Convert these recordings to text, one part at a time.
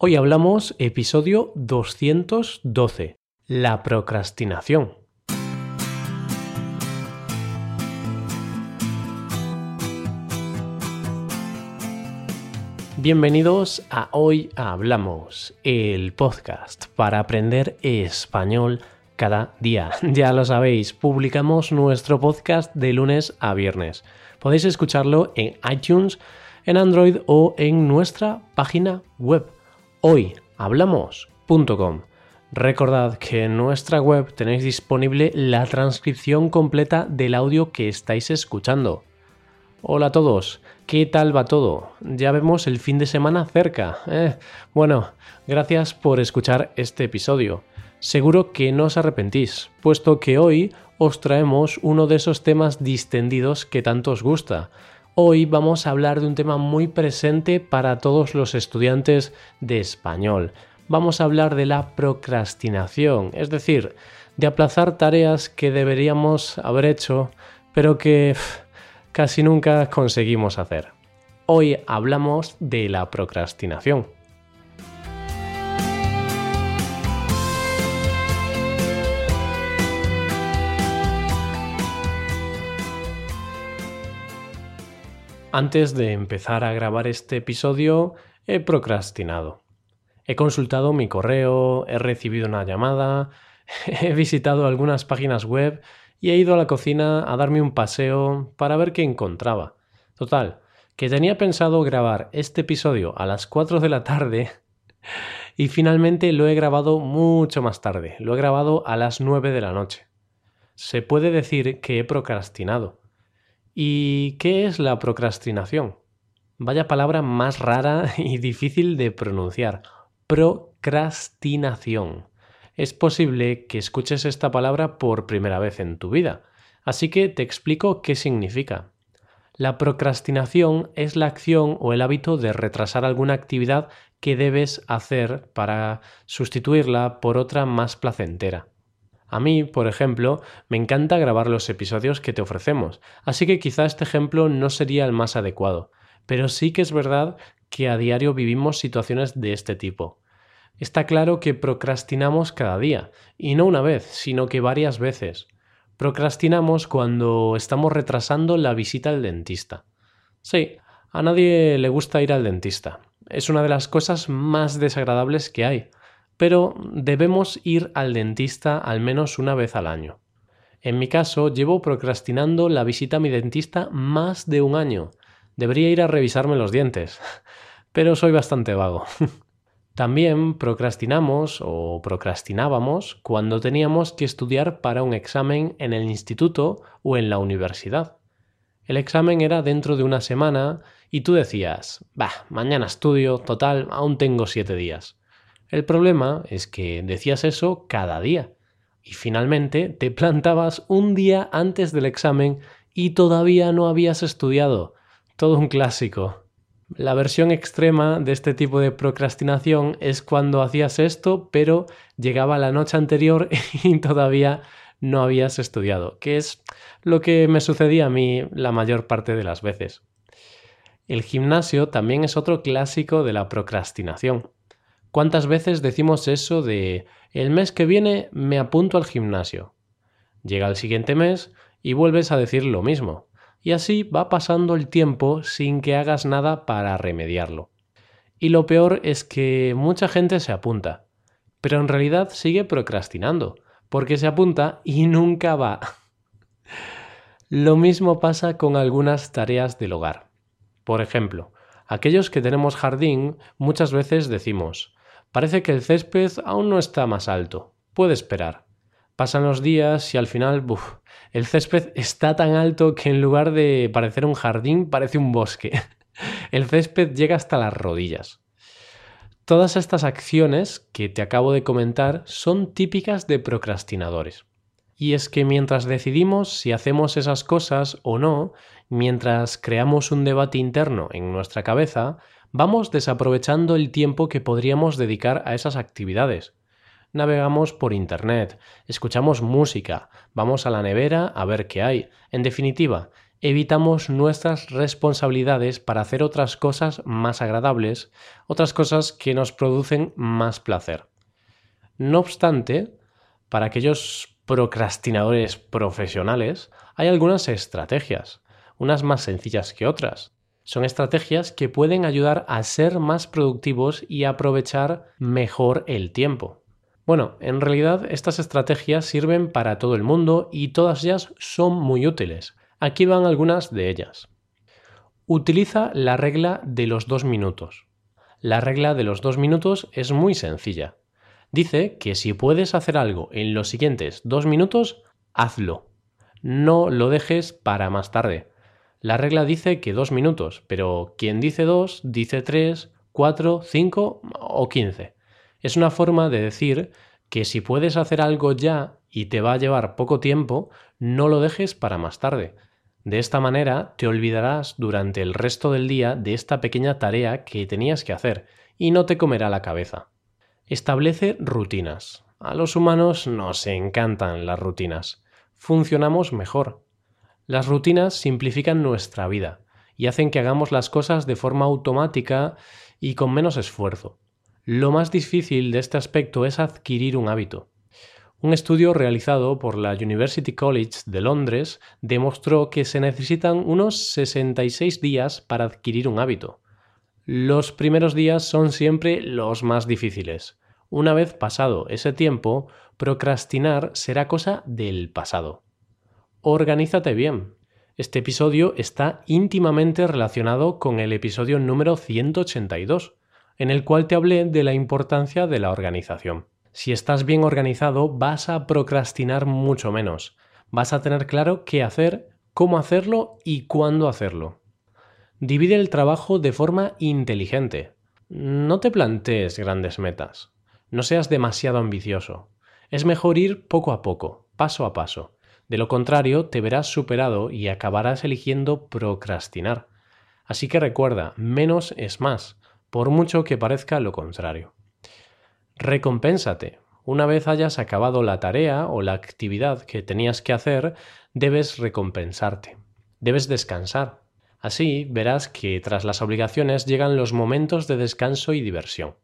Hoy hablamos episodio 212, la procrastinación. Bienvenidos a Hoy Hablamos, el podcast para aprender español cada día. Ya lo sabéis, publicamos nuestro podcast de lunes a viernes. Podéis escucharlo en iTunes, en Android o en nuestra página web hoyhablamos.com. Recordad que en nuestra web tenéis disponible la transcripción completa del audio que estáis escuchando. Hola a todos, ¿qué tal va todo? Ya vemos el fin de semana cerca. Eh, bueno, gracias por escuchar este episodio. Seguro que no os arrepentís, puesto que hoy os traemos uno de esos temas distendidos que tanto os gusta, Hoy vamos a hablar de un tema muy presente para todos los estudiantes de español. Vamos a hablar de la procrastinación, es decir, de aplazar tareas que deberíamos haber hecho, pero que casi nunca conseguimos hacer. Hoy hablamos de la procrastinación. Antes de empezar a grabar este episodio, he procrastinado. He consultado mi correo, he recibido una llamada, he visitado algunas páginas web y he ido a la cocina a darme un paseo para ver qué encontraba. Total, que tenía pensado grabar este episodio a las 4 de la tarde y finalmente lo he grabado mucho más tarde, lo he grabado a las 9 de la noche. Se puede decir que he procrastinado ¿Y qué es la procrastinación? Vaya palabra más rara y difícil de pronunciar. Procrastinación. Es posible que escuches esta palabra por primera vez en tu vida, así que te explico qué significa. La procrastinación es la acción o el hábito de retrasar alguna actividad que debes hacer para sustituirla por otra más placentera. A mí, por ejemplo, me encanta grabar los episodios que te ofrecemos, así que quizá este ejemplo no sería el más adecuado, pero sí que es verdad que a diario vivimos situaciones de este tipo. Está claro que procrastinamos cada día, y no una vez, sino que varias veces. Procrastinamos cuando estamos retrasando la visita al dentista. Sí, a nadie le gusta ir al dentista. Es una de las cosas más desagradables que hay pero debemos ir al dentista al menos una vez al año. En mi caso, llevo procrastinando la visita a mi dentista más de un año. Debería ir a revisarme los dientes, pero soy bastante vago. También procrastinamos o procrastinábamos cuando teníamos que estudiar para un examen en el instituto o en la universidad. El examen era dentro de una semana y tú decías, bah, mañana estudio, total, aún tengo siete días. El problema es que decías eso cada día y finalmente te plantabas un día antes del examen y todavía no habías estudiado. Todo un clásico. La versión extrema de este tipo de procrastinación es cuando hacías esto, pero llegaba la noche anterior y todavía no habías estudiado, que es lo que me sucedía a mí la mayor parte de las veces. El gimnasio también es otro clásico de la procrastinación. ¿Cuántas veces decimos eso de el mes que viene me apunto al gimnasio? Llega el siguiente mes y vuelves a decir lo mismo. Y así va pasando el tiempo sin que hagas nada para remediarlo. Y lo peor es que mucha gente se apunta, pero en realidad sigue procrastinando, porque se apunta y nunca va. Lo mismo pasa con algunas tareas del hogar. Por ejemplo, aquellos que tenemos jardín muchas veces decimos Parece que el césped aún no está más alto. Puede esperar. Pasan los días y al final, el césped está tan alto que en lugar de parecer un jardín parece un bosque. El césped llega hasta las rodillas. Todas estas acciones que te acabo de comentar son típicas de procrastinadores. Y es que mientras decidimos si hacemos esas cosas o no, mientras creamos un debate interno en nuestra cabeza, vamos desaprovechando el tiempo que podríamos dedicar a esas actividades. Navegamos por Internet, escuchamos música, vamos a la nevera a ver qué hay. En definitiva, evitamos nuestras responsabilidades para hacer otras cosas más agradables, otras cosas que nos producen más placer. No obstante, para aquellos procrastinadores profesionales hay algunas estrategias, unas más sencillas que otras. Son estrategias que pueden ayudar a ser más productivos y aprovechar mejor el tiempo. Bueno, en realidad estas estrategias sirven para todo el mundo y todas ellas son muy útiles. Aquí van algunas de ellas. Utiliza la regla de los dos minutos. La regla de los dos minutos es muy sencilla. Dice que si puedes hacer algo en los siguientes dos minutos, hazlo. No lo dejes para más tarde. La regla dice que dos minutos, pero quien dice dos dice tres, cuatro, cinco o quince. Es una forma de decir que si puedes hacer algo ya y te va a llevar poco tiempo, no lo dejes para más tarde. De esta manera te olvidarás durante el resto del día de esta pequeña tarea que tenías que hacer y no te comerá la cabeza. Establece rutinas. A los humanos nos encantan las rutinas. Funcionamos mejor. Las rutinas simplifican nuestra vida y hacen que hagamos las cosas de forma automática y con menos esfuerzo. Lo más difícil de este aspecto es adquirir un hábito. Un estudio realizado por la University College de Londres demostró que se necesitan unos 66 días para adquirir un hábito. Los primeros días son siempre los más difíciles. Una vez pasado ese tiempo, procrastinar será cosa del pasado. Organízate bien. Este episodio está íntimamente relacionado con el episodio número 182, en el cual te hablé de la importancia de la organización. Si estás bien organizado, vas a procrastinar mucho menos. Vas a tener claro qué hacer, cómo hacerlo y cuándo hacerlo. Divide el trabajo de forma inteligente. No te plantees grandes metas. No seas demasiado ambicioso. Es mejor ir poco a poco, paso a paso. De lo contrario, te verás superado y acabarás eligiendo procrastinar. Así que recuerda, menos es más, por mucho que parezca lo contrario. Recompénsate. Una vez hayas acabado la tarea o la actividad que tenías que hacer, debes recompensarte. Debes descansar. Así verás que tras las obligaciones llegan los momentos de descanso y diversión.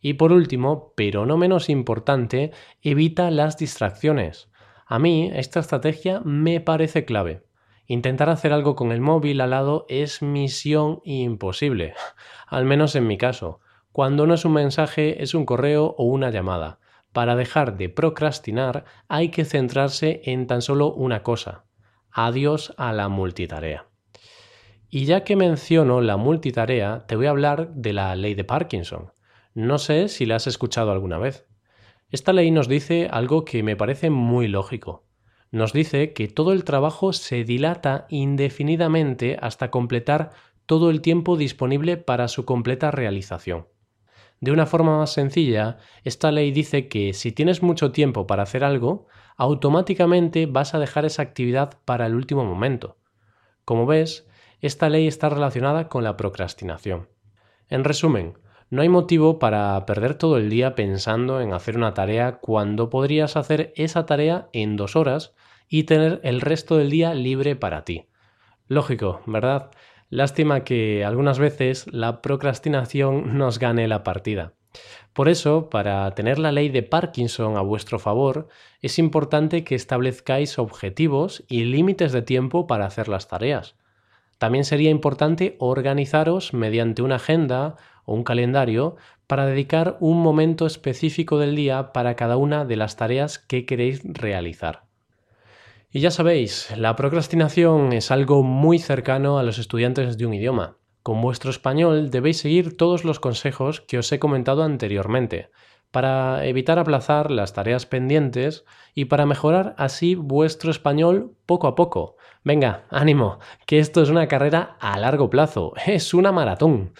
Y por último, pero no menos importante, evita las distracciones. A mí esta estrategia me parece clave. Intentar hacer algo con el móvil al lado es misión imposible, al menos en mi caso. Cuando no es un mensaje, es un correo o una llamada. Para dejar de procrastinar hay que centrarse en tan solo una cosa. Adiós a la multitarea. Y ya que menciono la multitarea, te voy a hablar de la ley de Parkinson. No sé si la has escuchado alguna vez. Esta ley nos dice algo que me parece muy lógico. Nos dice que todo el trabajo se dilata indefinidamente hasta completar todo el tiempo disponible para su completa realización. De una forma más sencilla, esta ley dice que si tienes mucho tiempo para hacer algo, automáticamente vas a dejar esa actividad para el último momento. Como ves, esta ley está relacionada con la procrastinación. En resumen, no hay motivo para perder todo el día pensando en hacer una tarea cuando podrías hacer esa tarea en dos horas y tener el resto del día libre para ti. Lógico, ¿verdad? Lástima que algunas veces la procrastinación nos gane la partida. Por eso, para tener la ley de Parkinson a vuestro favor, es importante que establezcáis objetivos y límites de tiempo para hacer las tareas. También sería importante organizaros mediante una agenda o un calendario para dedicar un momento específico del día para cada una de las tareas que queréis realizar. Y ya sabéis, la procrastinación es algo muy cercano a los estudiantes de un idioma. Con vuestro español debéis seguir todos los consejos que os he comentado anteriormente, para evitar aplazar las tareas pendientes y para mejorar así vuestro español poco a poco. Venga, ánimo, que esto es una carrera a largo plazo, es una maratón.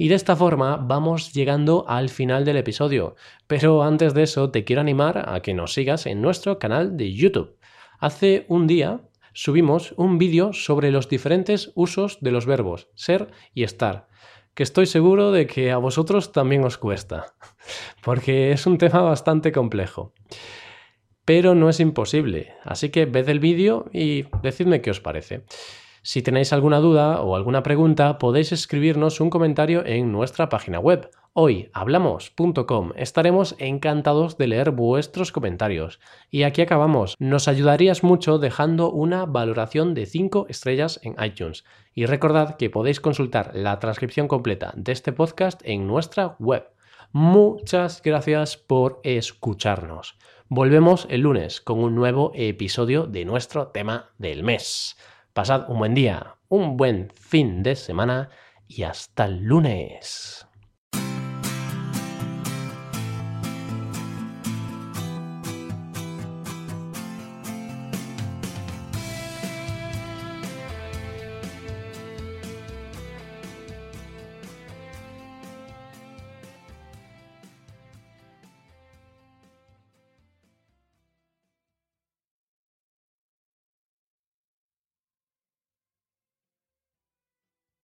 Y de esta forma vamos llegando al final del episodio. Pero antes de eso te quiero animar a que nos sigas en nuestro canal de YouTube. Hace un día subimos un vídeo sobre los diferentes usos de los verbos ser y estar, que estoy seguro de que a vosotros también os cuesta, porque es un tema bastante complejo. pero no es imposible. Así que ved el vídeo y decidme qué os parece. Si tenéis alguna duda o alguna pregunta, podéis escribirnos un comentario en nuestra página web hoyhablamos.com. Estaremos encantados de leer vuestros comentarios. Y aquí acabamos. Nos ayudarías mucho dejando una valoración de 5 estrellas en iTunes. Y recordad que podéis consultar la transcripción completa de este podcast en nuestra web. Muchas gracias por escucharnos. Volvemos el lunes con un nuevo episodio de nuestro tema del mes. Pasad un buen día, un buen fin de semana y hasta el lunes.